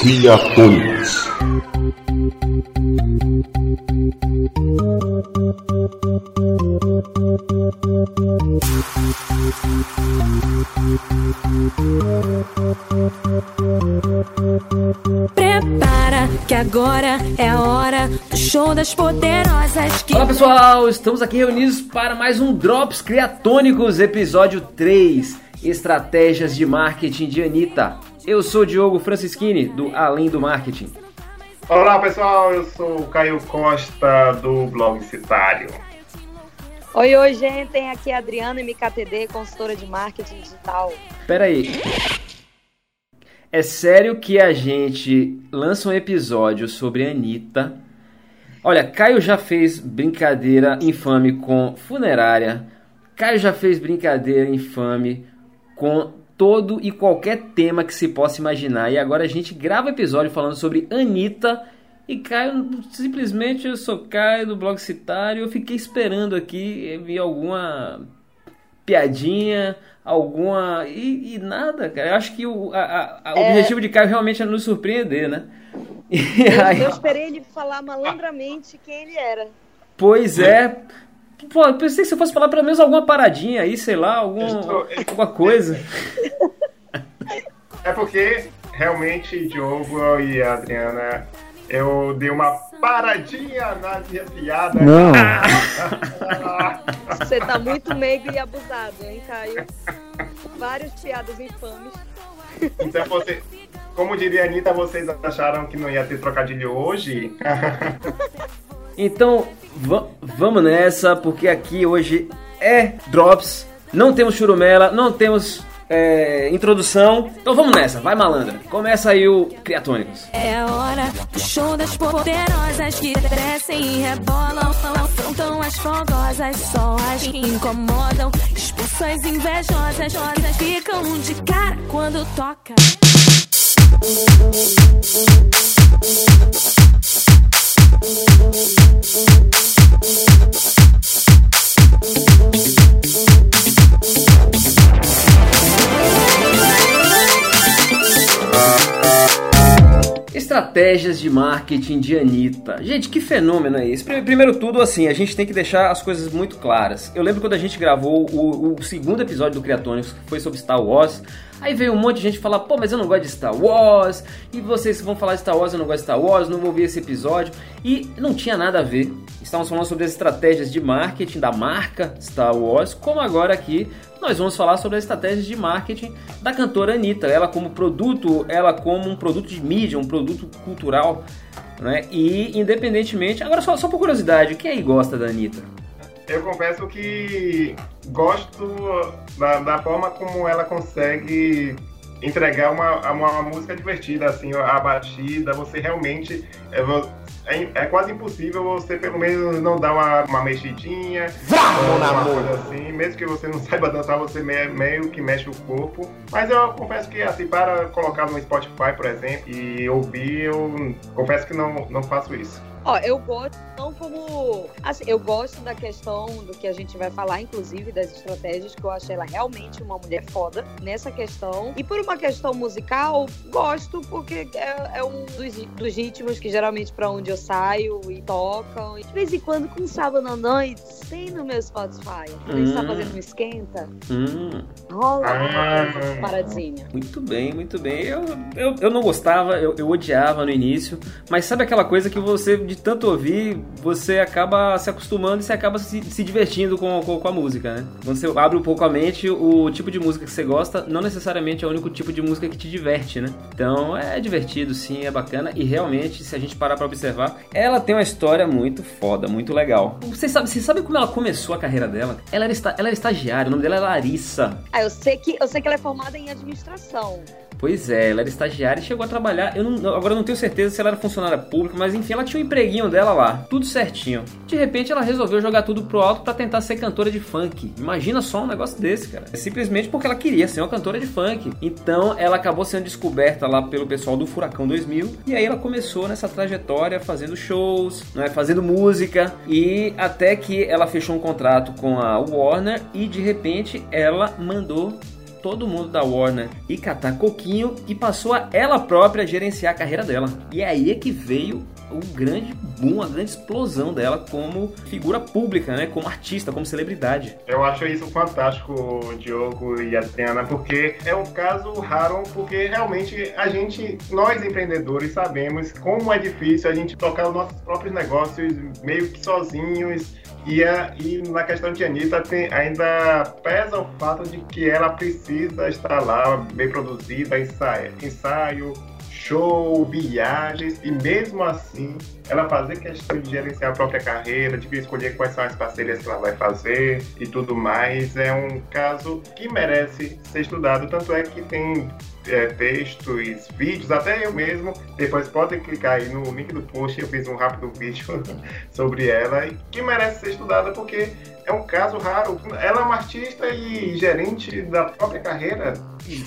Criatônicos. Prepara que agora é a hora do show das poderosas que Olá pessoal, estamos aqui reunidos para mais um Drops Criatônicos, episódio 3, Estratégias de Marketing de Anitta. Eu sou o Diogo Francischini, do Além do Marketing. Olá pessoal, eu sou o Caio Costa do blog Citário. Oi, oi, gente. Aqui é a Adriana MKTD, consultora de marketing digital. Pera aí. É sério que a gente lança um episódio sobre a Anitta? Olha, Caio já fez brincadeira infame com funerária. Caio já fez brincadeira infame com todo e qualquer tema que se possa imaginar. E agora a gente grava episódio falando sobre Anitta. E Caio, simplesmente eu sou Caio do blog Citário. Eu fiquei esperando aqui vi alguma piadinha, alguma. E, e nada, cara. Eu acho que o a, a, o É. objetivo de Caio realmente é nos surpreender, né? E Eu, aí- eu esperei ele falar malandramente quem ele era. Pois é. Pô, eu pensei que você fosse falar pelo menos alguma paradinha aí, sei lá, algum, Estou- alguma coisa. É porque realmente Diogo e Adriana, eu dei uma paradinha na minha piada. Não. Você tá muito meigo e abusado, hein, Caio? Várias piadas infames. Então você, como diria a Anitta, vocês acharam que não ia ter trocadilho hoje? Então, va- vamos nessa, porque aqui hoje é Drops. Não temos churumela, não temos é, introdução. Então vamos nessa, vai malandra. Começa aí o Criatônicos. é a hora do show das poderosas que crescem e rebolam, afrontam as fogosas, só as que incomodam, expulsam as invejosas, rosas ficam de cara quando toca. Estratégias de marketing de Anitta. Gente, que fenômeno é esse? Prime- Primeiro tudo, assim, a gente tem que deixar as coisas muito claras. Eu lembro quando a gente gravou o, o segundo episódio do Criatônicos, que foi sobre Star Wars. Aí veio um monte de gente falar, pô, mas eu não gosto de Star Wars. E vocês vão falar de Star Wars, eu não gosto de Star Wars, não vou ouvir esse episódio. E não tinha nada a ver. Estávamos falando sobre as estratégias de marketing da marca Star Wars, como agora aqui nós vamos falar sobre as estratégias de marketing da cantora Anitta. Ela como produto, ela como um produto de mídia, um produto cultural, né? E independentemente, agora só, só por curiosidade, quem aí gosta da Anitta? Eu confesso que gosto da, da forma como ela consegue entregar uma, uma música divertida, assim, a batida, você realmente. É, é, quase impossível você pelo menos não dar uma, uma mexidinha, uma coisa assim, mesmo que você não saiba dançar, você me- meio que mexe o corpo. Mas eu confesso que assim, para colocar no Spotify, por exemplo, e ouvir, eu confesso que não, não faço isso. Ó, eu gosto, não como. Assim, eu gosto da questão do que a gente vai falar, inclusive, das estratégias, que eu achei ela realmente uma mulher foda nessa questão. E por uma questão musical, gosto, porque é, é um dos, dos ritmos que geralmente pra onde eu saio e tocam. E de vez em quando, com sábado à noite, tem no meu Spotify. Quando a gente tá Hum. fazendo um esquenta, Hum, rola Ah. uma paradinha. muito bem, muito bem. Eu, eu, eu não gostava, eu, eu odiava no início, mas sabe aquela coisa que você, de tanto ouvir, você acaba se acostumando e você acaba se, se divertindo com, com, com a música, né? Quando você abre um pouco a mente, o tipo de música que você gosta não necessariamente é o único tipo de música que te diverte, né? Então é divertido, sim, é bacana e realmente, se a gente parar pra observar, ela tem uma história muito foda, muito legal. Você sabe, você sabe como ela começou a carreira dela? Ela era, ela era estagiária, o nome dela é Larissa. Ah, eu sei que eu sei que ela é formada em administração. Pois é, ela era estagiária e chegou a trabalhar. Eu não, agora eu não tenho certeza se ela era funcionária pública, mas enfim, ela tinha um empreguinho dela lá, tudo certinho. De repente ela resolveu jogar tudo pro alto pra tentar ser cantora de funk. Imagina só um negócio desse, cara. É simplesmente porque ela queria ser uma cantora de funk. Então ela acabou sendo descoberta lá pelo pessoal do Furacão 2000 e aí ela começou nessa trajetória fazendo shows, né, fazendo música e até que ela fechou um contrato com a Warner e de repente ela mandou todo mundo da Warner e catar coquinho e passou a ela própria gerenciar a carreira dela. E aí é que veio o grande boom, a grande explosão dela como figura pública, né? Como artista, como celebridade. Eu acho isso fantástico, Diogo e Adriana, porque é um caso raro, porque realmente a gente, nós empreendedores, sabemos como é difícil a gente tocar os nossos próprios negócios meio que sozinhos e, a, e na questão de Anitta, tem, ainda pesa o fato de que ela precisa estar lá, bem produzida, ensaio, ensaio show, viagens, e mesmo assim ela fazer questão de gerenciar a própria carreira, de escolher quais são as parcerias que ela vai fazer e tudo mais, é um caso que merece ser estudado. Tanto é que tem é, textos, vídeos, até eu mesmo. Depois podem clicar aí no link do post, eu fiz um rápido vídeo sobre ela, que merece ser estudada porque é um caso raro. Ela é uma artista e gerente da própria carreira.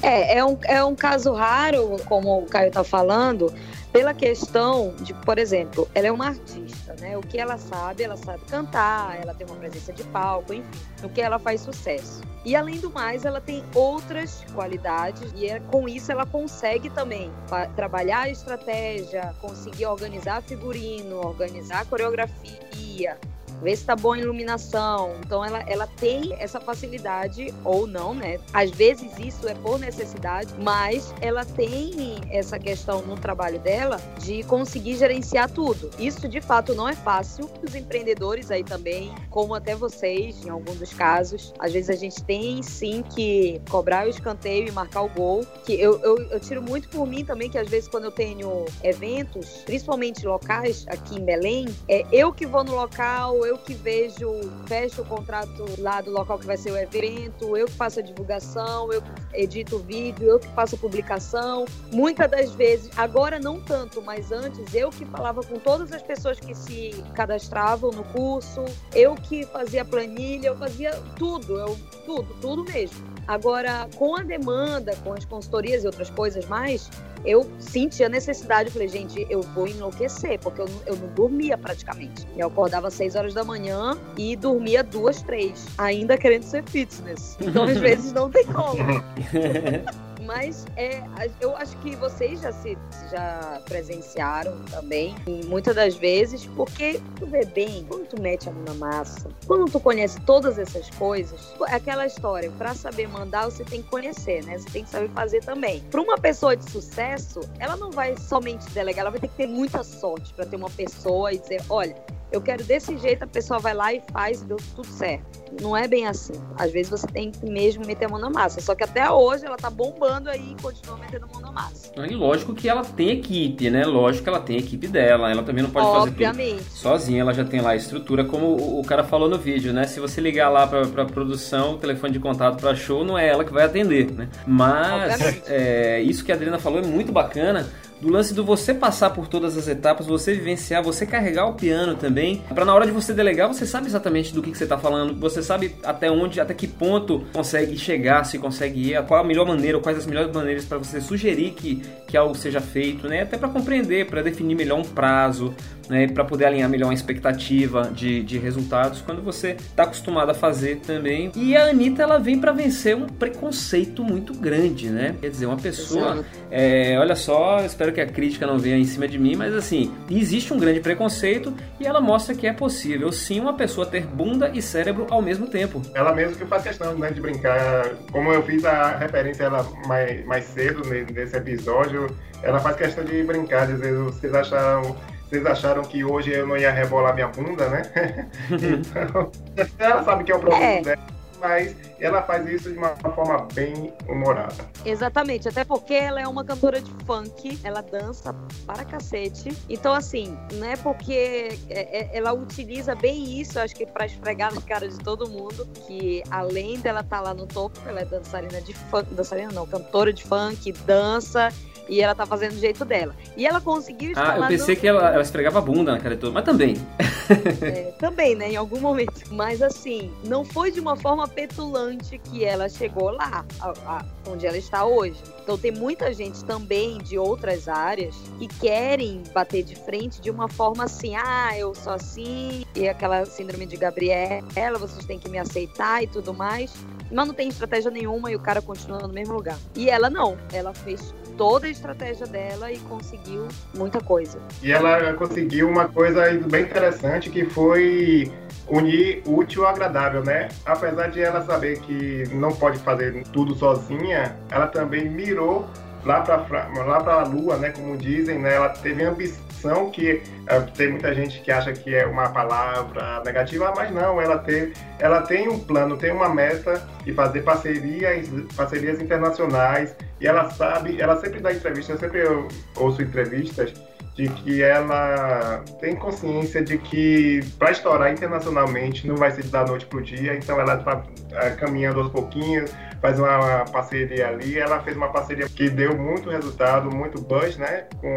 É, é um, é um caso raro, como o Caio está falando, pela questão de, por exemplo, ela é uma artista, né? O que ela sabe, ela sabe cantar, ela tem uma presença de palco, enfim, o que ela faz sucesso. E além do mais, ela tem outras qualidades e é, com isso ela consegue também trabalhar a estratégia, conseguir organizar figurino, organizar coreografia, ver se tá boa a iluminação. Então ela, ela tem essa facilidade ou não, né? Às vezes isso é por necessidade, mas ela tem essa questão no trabalho dela de conseguir gerenciar tudo. Isso de fato não é fácil. Os empreendedores aí também, como até vocês, em alguns dos casos, às vezes a gente tem sim que cobrar o escanteio e marcar o gol. Que eu, eu, eu tiro muito por mim também, que às vezes quando eu tenho eventos, principalmente locais aqui em Belém, é eu que vou no local, eu que vejo, fecho o contrato lá do local que vai ser o evento, eu que faço a divulgação, eu que edito o vídeo, eu que faço a publicação. Muitas das vezes, agora não tanto, mas antes eu que falava com todas as pessoas que se cadastravam no curso, eu que fazia planilha, eu fazia tudo, eu tudo, tudo mesmo. Agora, com a demanda, com as consultorias e outras coisas mais, eu senti a necessidade, falei, gente, eu vou enlouquecer, porque eu, eu não dormia praticamente. Eu acordava às 6 horas da manhã e dormia duas, três, ainda querendo ser fitness. Então, às vezes, não tem como. Mas é, eu acho que vocês já se já presenciaram também, muitas das vezes, porque tu vê bem, quando tu mete a mão na massa, quando tu conhece todas essas coisas, aquela história, para saber mandar, você tem que conhecer, né? Você tem que saber fazer também. Para uma pessoa de sucesso, ela não vai somente delegar, ela vai ter que ter muita sorte para ter uma pessoa e dizer, olha, eu quero desse jeito, a pessoa vai lá e faz e deu tudo certo. Não é bem assim. Às vezes você tem que mesmo meter a mão na massa. Só que até hoje ela tá bombando aí e continua metendo a mão na massa. E lógico que ela tem equipe, né? Lógico que ela tem equipe dela. Ela também não pode Obviamente. fazer tudo sozinha. Ela já tem lá a estrutura, como o cara falou no vídeo, né? Se você ligar lá pra, pra produção, o telefone de contato pra show, não é ela que vai atender, né? Mas é, isso que a Adriana falou é muito bacana do lance do você passar por todas as etapas, você vivenciar, você carregar o piano também, para na hora de você delegar, você sabe exatamente do que, que você está falando, você sabe até onde, até que ponto consegue chegar, se consegue ir, qual a melhor maneira, quais as melhores maneiras para você sugerir que, que algo seja feito, né? Até para compreender, para definir melhor um prazo, né, para poder alinhar melhor uma expectativa de, de resultados quando você está acostumado a fazer também. E a Anitta ela vem para vencer um preconceito muito grande, né? Quer dizer, uma pessoa, é, olha só, espero que a crítica não venha em cima de mim, mas assim, existe um grande preconceito e ela mostra que é possível sim uma pessoa ter bunda e cérebro ao mesmo tempo. Ela mesmo que faz questão né, de brincar, como eu fiz a referência ela mais, mais cedo nesse episódio, ela faz questão de brincar, às vezes vocês acharam vocês acharam que hoje eu não ia rebolar minha bunda, né? então, ela sabe que é o problema é. dela, mas ela faz isso de uma forma bem humorada. Exatamente, até porque ela é uma cantora de funk, ela dança para cacete. Então, assim, não é porque é, é, ela utiliza bem isso, acho que para esfregar na cara de todo mundo, que além dela estar tá lá no topo, ela é dançarina de funk, dançarina não, cantora de funk, dança e ela tá fazendo do jeito dela. E ela conseguiu estar Ah, eu pensei no... que ela, ela esfregava a bunda na cara de todo, mas também. É, também, né? Em algum momento. Mas assim, não foi de uma forma petulante que ela chegou lá, a, a, onde ela está hoje. Então tem muita gente também de outras áreas que querem bater de frente de uma forma assim, ah, eu sou assim, e aquela síndrome de Gabriela, vocês têm que me aceitar e tudo mais. mas não tem estratégia nenhuma e o cara continua no mesmo lugar. E ela não, ela fez toda a estratégia dela e conseguiu muita coisa. E ela conseguiu uma coisa bem interessante que foi unir útil ao agradável, né? Apesar de ela saber que não pode fazer tudo sozinha, ela também mirou lá para lá a lua, né, como dizem, né? Ela teve ambição que é, tem muita gente que acha que é uma palavra negativa, mas não, ela tem ela tem um plano, tem uma meta de fazer parcerias, parcerias internacionais, e ela sabe, ela sempre dá entrevistas, eu sempre ouço entrevistas de que ela tem consciência de que para estourar internacionalmente não vai ser da noite para o dia, então ela está é, caminhando aos pouquinhos, faz uma parceria ali. Ela fez uma parceria que deu muito resultado, muito buzz, né? Com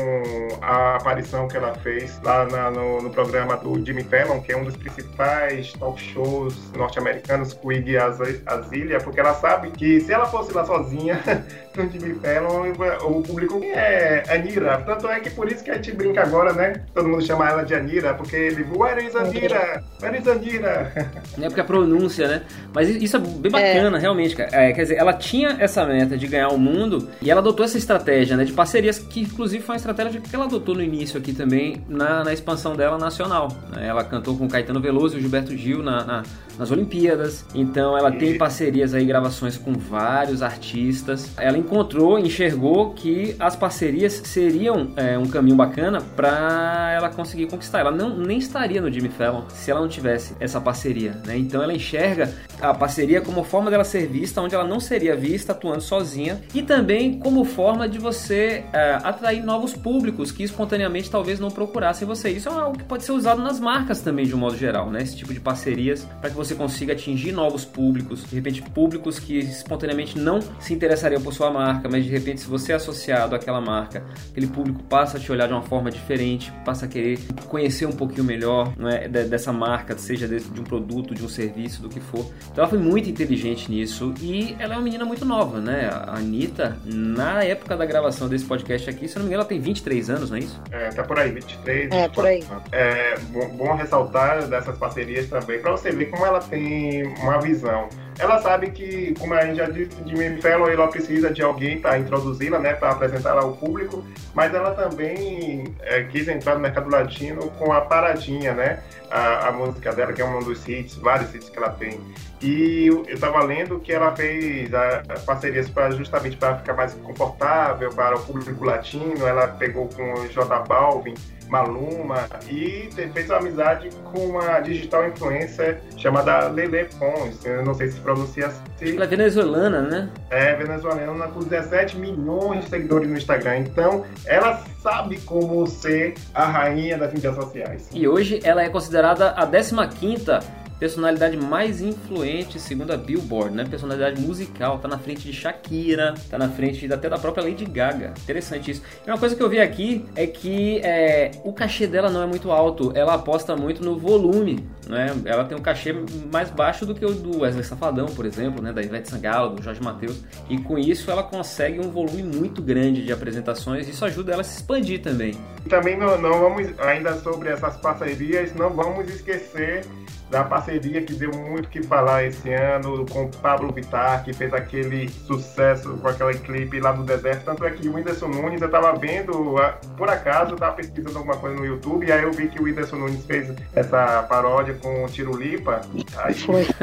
a aparição que ela fez lá na, no, no, programa do Jimmy Fallon, que é um dos principais talk shows norte-americanos Iggy Azalea, porque ela sabe que se ela fosse lá sozinha no Jimmy Fallon, o público é Anira. Tanto é que por isso que a gente brinca agora, né? Todo mundo chama ela de Anira, porque ele, Where is Anira? Where is Anira? É porque a pronúncia, né? Mas isso é bem bacana, é. realmente, cara. É, quer dizer, ela tinha essa meta de ganhar o mundo e ela adotou essa estratégia, né, de parcerias, que inclusive foi uma estratégia que ela adotou no início aqui também, na, na expansão dela nacional. Né? Ela cantou com Caetano Veloso e Gilberto Gil na, na nas Olimpíadas. Então ela tem parcerias aí, gravações com vários artistas. Ela encontrou, enxergou que as parcerias seriam é, um caminho bacana para ela conseguir conquistar. Ela não nem estaria no Jimmy Fallon se ela não tivesse essa parceria, né? Então ela enxerga a parceria como forma dela ser vista, onde ela não seria vista atuando sozinha, e também como forma de você é, atrair novos públicos que espontaneamente talvez não procurassem você. Isso é algo que pode ser usado nas marcas também de um modo geral, né? Esse tipo de parcerias para que você você consiga atingir novos públicos, de repente públicos que espontaneamente não se interessariam por sua marca, mas de repente se você é associado àquela marca, aquele público passa a te olhar de uma forma diferente, passa a querer conhecer um pouquinho melhor é, dessa marca, seja de um produto, de um serviço, do que for. Então ela foi muito inteligente nisso e ela é uma menina muito nova, né? A Anitta, na época da gravação desse podcast aqui, se não me engano, ela tem 23 anos, não é isso? É, tá por aí, 23. É, por aí. É bom, bom ressaltar dessas parcerias também, para você ver como ela ela tem uma visão. Ela sabe que, como a gente já disse, Jimmy Fallon ela precisa de alguém para introduzi-la, né, para apresentá-la ao público, mas ela também é, quis entrar no mercado latino com a Paradinha, né, a, a, música dela, que é um dos hits, vários hits que ela tem. E eu estava lendo que ela fez a, a parcerias para justamente para ficar mais confortável para o público latino. Ela pegou com o J Balvin, Maluma e fez uma amizade com uma digital influencer chamada Lele Pons. Eu não sei se pronuncia assim. Ela é venezuelana, né? É, venezuelana com 17 milhões de seguidores no Instagram. Então, ela sabe como ser a rainha das mídias sociais. E hoje ela é considerada a 15ª personalidade mais influente segundo a Billboard, né? Personalidade musical, tá na frente de Shakira, tá na frente até da própria Lady Gaga. Interessante isso. E uma coisa que eu vi aqui é que é, o cachê dela não é muito alto, ela aposta muito no volume, né? Ela tem um cachê mais baixo do que o do Wesley Safadão, por exemplo, né? Da Ivete Sangalo, do Jorge Mateus. E com isso ela consegue um volume muito grande de apresentações. Isso ajuda ela a se expandir também. Também não, não vamos ainda sobre essas parcerias, não vamos esquecer da parceria que deu muito que falar esse ano com o Pablo Vittar, que fez aquele sucesso com aquele clipe lá do deserto. Tanto é que o Whindersson Nunes, eu tava vendo, por acaso, eu tava pesquisando alguma coisa no YouTube, e aí eu vi que o Whindersson Nunes fez essa paródia com o Tiro Lipa. Aí... Foi.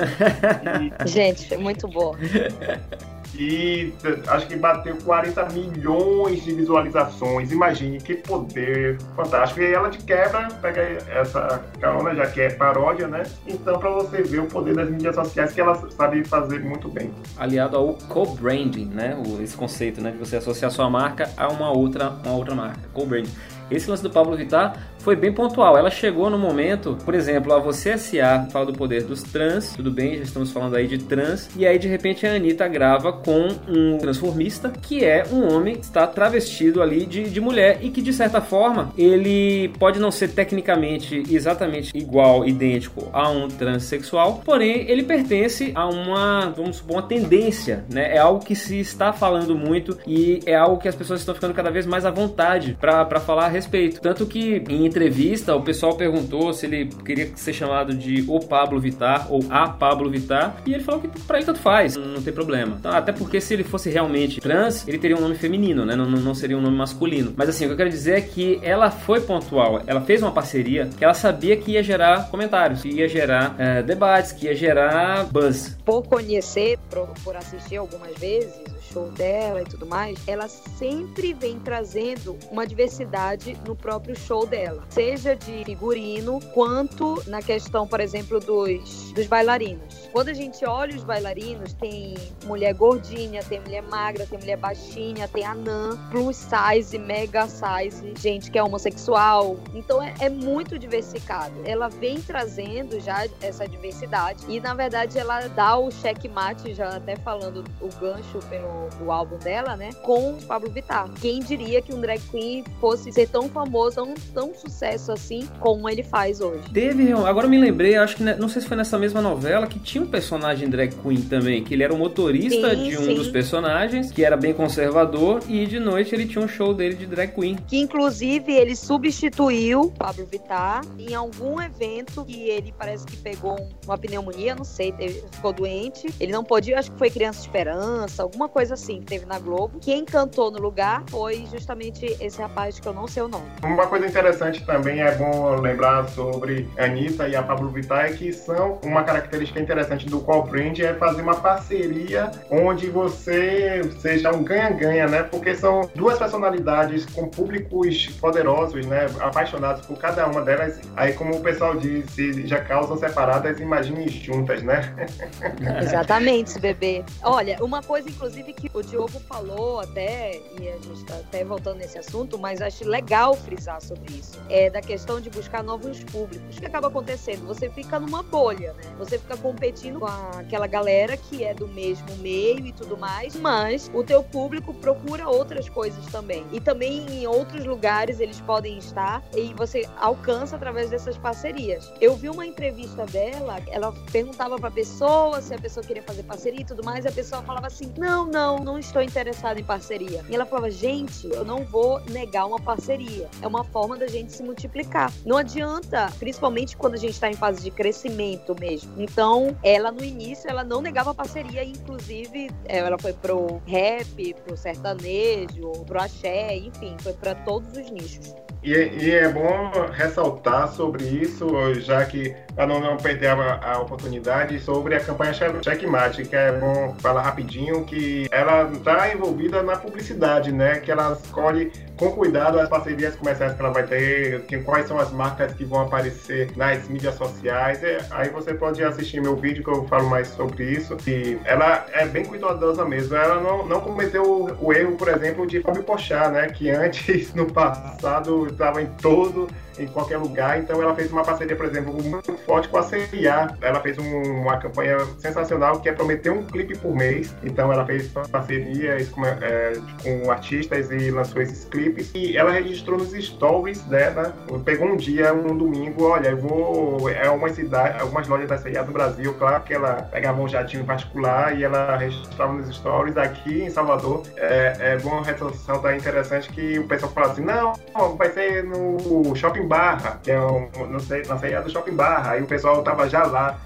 E... Gente, foi muito boa. e acho que bateu 40 milhões de visualizações. Imagine que poder fantástico. E ela de quebra pega essa carona, já que é paródia, né? Então, para você ver o poder das mídias sociais que ela sabe fazer muito bem. Aliado ao co-branding, né? Esse conceito, né? De você associar sua marca a uma outra, uma outra marca. Co-branding. Esse lance do Pablo Vittar foi bem pontual. Ela chegou no momento, por exemplo, a você S.A. fala do poder dos trans, tudo bem, já estamos falando aí de trans, e aí de repente a Anitta grava com um transformista, que é um homem que está travestido ali de, de mulher e que de certa forma ele pode não ser tecnicamente exatamente igual, idêntico a um transexual, porém ele pertence a uma, vamos supor, uma tendência, né? É algo que se está falando muito e é algo que as pessoas estão ficando cada vez mais à vontade para falar a respeito. Tanto que em entrevista, o pessoal perguntou se ele queria ser chamado de o Pablo Vittar ou a Pablo Vittar, e ele falou que pra ele tanto faz, não tem problema. Então, até porque se ele fosse realmente trans, ele teria um nome feminino, né? Não, não seria um nome masculino. Mas assim, o que eu quero dizer é que ela foi pontual, ela fez uma parceria que ela sabia que ia gerar comentários, que ia gerar é, debates, que ia gerar buzz. Por conhecer, por, por assistir algumas vezes show dela e tudo mais, ela sempre vem trazendo uma diversidade no próprio show dela, seja de figurino quanto na questão, por exemplo, dos, dos bailarinos. Quando a gente olha os bailarinos, tem mulher gordinha, tem mulher magra, tem mulher baixinha, tem anã, plus size, mega size, gente que é homossexual. Então é, é muito diversificado. Ela vem trazendo já essa diversidade e na verdade ela dá o checkmate, já até falando o gancho pelo o álbum dela, né? Com Pablo Vittar. Quem diria que um drag queen fosse ser tão famoso, tão, tão sucesso assim como ele faz hoje? Teve, agora me lembrei, acho que não sei se foi nessa mesma novela que tinha um personagem drag queen também, que ele era o motorista sim, de um sim. dos personagens, que era bem conservador, e de noite ele tinha um show dele de drag queen. Que inclusive ele substituiu Pablo Vittar em algum evento que ele parece que pegou uma pneumonia, não sei, teve, ficou doente. Ele não pôde, acho que foi Criança Esperança, alguma coisa assim que teve na Globo. Quem cantou no lugar foi justamente esse rapaz que eu não sei o nome. Uma coisa interessante também é bom lembrar sobre a Anitta e a Pablo Vittar é que são uma característica interessante interessante do Call Brand é fazer uma parceria onde você seja um ganha-ganha, né? Porque são duas personalidades com públicos poderosos, né? Apaixonados por cada uma delas. Aí, como o pessoal diz, se já causam separadas, imagine juntas, né? Exatamente, bebê. Olha, uma coisa, inclusive, que o Diogo falou até, e a gente está até voltando nesse assunto, mas acho legal frisar sobre isso. É da questão de buscar novos públicos. O que acaba acontecendo? Você fica numa bolha, né? Você fica competindo com aquela galera que é do mesmo meio e tudo mais, mas o teu público procura outras coisas também. E também em outros lugares eles podem estar e você alcança através dessas parcerias. Eu vi uma entrevista dela, ela perguntava pra pessoa se a pessoa queria fazer parceria e tudo mais, e a pessoa falava assim: "Não, não, não estou interessada em parceria". E ela falava: "Gente, eu não vou negar uma parceria. É uma forma da gente se multiplicar. Não adianta, principalmente quando a gente está em fase de crescimento mesmo. Então, ela ela no início ela não negava parceria, inclusive ela foi pro rap, pro sertanejo, pro axé, enfim, foi para todos os nichos. E, e, é bom ressaltar sobre isso, já que para não, não perder a, a, oportunidade, sobre a campanha Checkmate, que é bom falar rapidinho que ela está envolvida na publicidade, né? Que ela escolhe com cuidado as parcerias comerciais que ela vai ter, que, quais são as marcas que vão aparecer nas mídias sociais. Aí você pode assistir meu vídeo que eu falo mais sobre isso. E ela é bem cuidadosa mesmo. Ela não, não cometeu o, o erro, por exemplo, de Fábio Pochá, né? Que antes, no passado, estava em todo em qualquer lugar. Então ela fez uma parceria, por exemplo, muito forte com a CIA. Ela fez um, uma campanha sensacional que é prometer um clipe por mês. Então ela fez parcerias com, é, com artistas e lançou esses clipes. E ela registrou nos stories dela. Pegou um dia, um domingo, olha, eu vou. É uma cidade, algumas lojas da CIA do Brasil, claro que ela pegava um jatinho particular e ela registrava nos stories aqui em Salvador. É, é bom ressaltar interessante que o pessoal fala assim: não, vai ser no Shopping Barra, que é um, na saída do Shopping Barra. Aí o pessoal tava já lá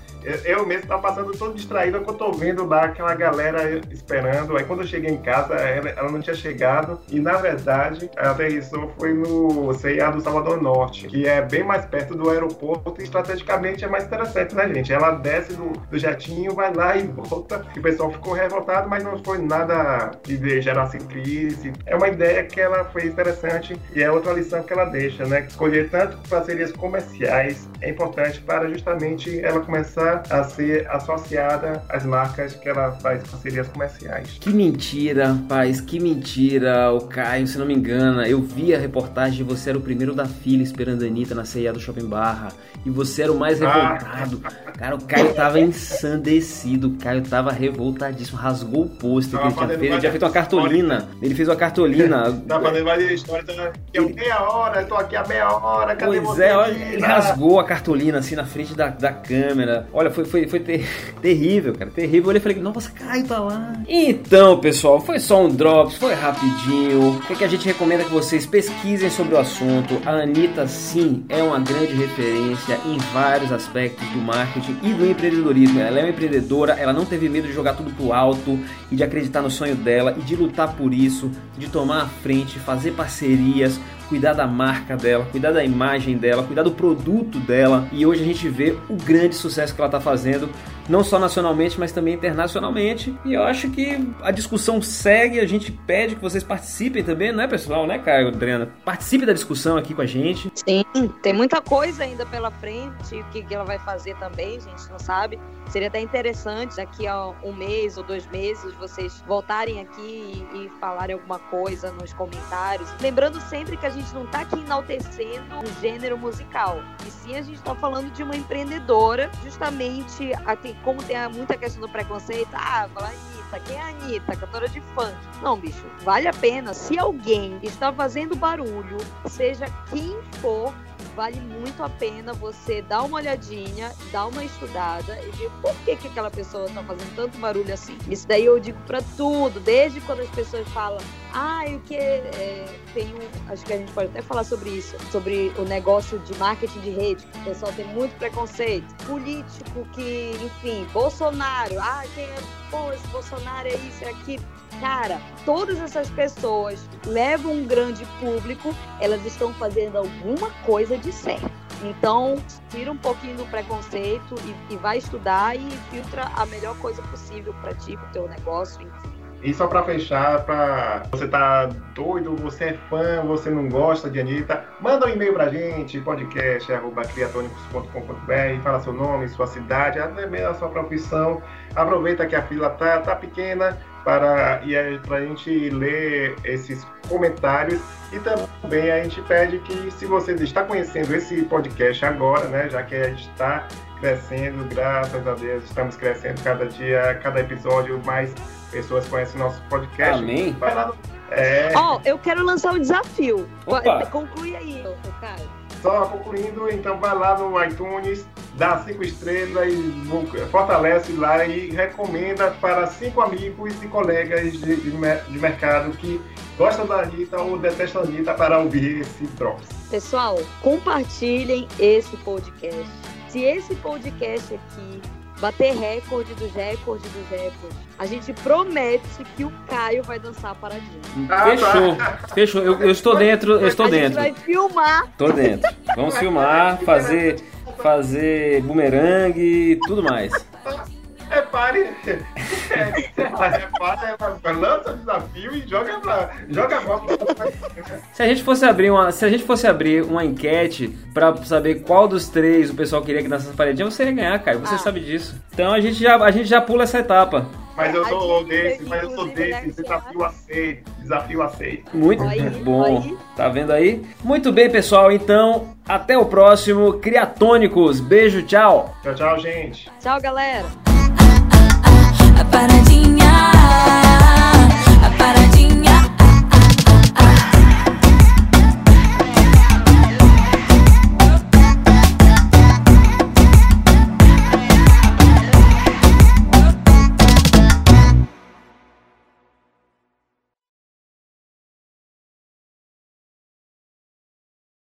eu mesmo tava passando todo distraído quando eu tô vendo lá aquela galera esperando. Aí quando eu cheguei em casa, ela, ela não tinha chegado. E na verdade, a aterrissou foi no CIA do Salvador Norte, que é bem mais perto do aeroporto e estrategicamente é mais interessante, né, gente? Ela desce do, do jatinho, vai lá e volta. E o pessoal ficou revoltado, mas não foi nada que gerasse crise. É uma ideia que ela foi interessante e é outra lição que ela deixa, né? Escolher tanto parcerias comerciais é importante para justamente ela começar a ser associada às marcas que ela faz parcerias comerciais. Que mentira, rapaz, que mentira, o Caio, se não me engana. Eu vi a reportagem, você era o primeiro da fila esperando a Anitta na ceia do Shopping Barra e você era o mais ah. revoltado. Ah. Cara, o Caio tava ensandecido, o Caio tava revoltadíssimo, rasgou o pôster que ele tinha feito. Ele tinha feito uma cartolina. Ele fez uma cartolina. tá fazendo mais história, tá aqui ele... meia hora, eu tô aqui há meia hora, cadê pois você? É, olha, ele rasgou a cartolina assim na frente da, da câmera. Olha, foi, foi, foi ter, terrível, cara, terrível. Eu olhei e falei, nossa, Caio tá lá. Então, pessoal, foi só um drops, foi rapidinho. O que, é que a gente recomenda que vocês pesquisem sobre o assunto? A Anitta, sim, é uma grande referência em vários aspectos do marketing e do empreendedorismo. Ela é uma empreendedora, ela não teve medo de jogar tudo pro alto e de acreditar no sonho dela e de lutar por isso, de tomar a frente, fazer parcerias, cuidar da marca dela, cuidar da imagem dela, cuidar do produto dela. E hoje a gente vê o grande sucesso que ela está fazendo, não só nacionalmente, mas também internacionalmente. E eu acho que a discussão segue, a gente pede que vocês participem também, não é pessoal, né, Caio, Adriana? Participe da discussão aqui com a gente. Sim, tem muita coisa ainda pela frente, o que, ela vai fazer também, a gente não sabe. Seria até interessante daqui a um mês ou dois meses vocês voltarem aqui e, e falarem alguma coisa nos comentários. Lembrando sempre que a gente não está aqui enaltecendo o gênero musical, e sim a gente está falando de uma empreendedora, justamente aqui, como tem muita questão do preconceito, ah, falar Anitta, quem é a Anitta? Cantora de funk. Não, bicho, vale a pena. Se alguém está fazendo barulho, seja quem for, vale muito a pena você dar uma olhadinha, dar uma estudada e ver por que, que aquela pessoa está fazendo tanto barulho assim. Isso daí eu digo para tudo, desde quando as pessoas falam, ah, o que é, tem um, acho que a gente pode até falar sobre isso, sobre o negócio de marketing de rede, que o pessoal tem muito preconceito, político que, enfim, Bolsonaro, ah, quem é, pô, esse Bolsonaro é isso, é aquilo Cara, todas essas pessoas levam um grande público, elas estão fazendo alguma coisa de certo. Então, tira um pouquinho do preconceito e, e vai estudar e filtra a melhor coisa possível para ti, para o teu negócio, enfim. E só para fechar, para você tá doido, você é fã, você não gosta de Anitta, manda um e-mail pra gente, podcast@criatonicos.com.br, fala seu nome, sua cidade, até mesmo a sua profissão. Aproveita que a fila tá, tá pequena para e é para a gente ler esses comentários e também a gente pede que se você está conhecendo esse podcast agora, né, já que a gente está crescendo, graças a Deus, estamos crescendo cada dia, cada episódio mais pessoas conhecem nosso podcast. Amém. Vai lá no... É... Oh, eu quero lançar um desafio. Opa. Conclui aí, Caio. Só concluindo, então vai lá no iTunes, dá cinco estrelas e fortalece lá e recomenda para cinco amigos e colegas de, de, de mercado que gostam da Anitta ou detestam a Anitta para ouvir esse Drops. Pessoal, compartilhem esse podcast. Se esse podcast aqui bater recorde dos recordes dos recordes. A gente promete que o Caio vai dançar paradinha. Fechou, fechou. Eu, eu estou dentro, eu estou a dentro. A gente vai filmar. Tô dentro. Vamos filmar, fazer, fazer bumerangue, tudo mais. Repare, repare, lança o desafio e joga pra, joga a bola. Se a gente fosse abrir uma, se a gente fosse abrir uma enquete para saber qual dos três o pessoal queria que dançasse paredinha, você ia ganhar, cara. Você ah. sabe disso. Então a gente já, a gente já pula essa etapa. Mas eu sou desse, mas eu sou desse, desafio aceito, desafio aceito. Muito aí, bom. Aí. Tá vendo aí? Muito bem, pessoal. Então, até o próximo Criatônicos. Beijo, tchau. Tchau, tchau, gente. Tchau, galera. A paradinha, a paradinha.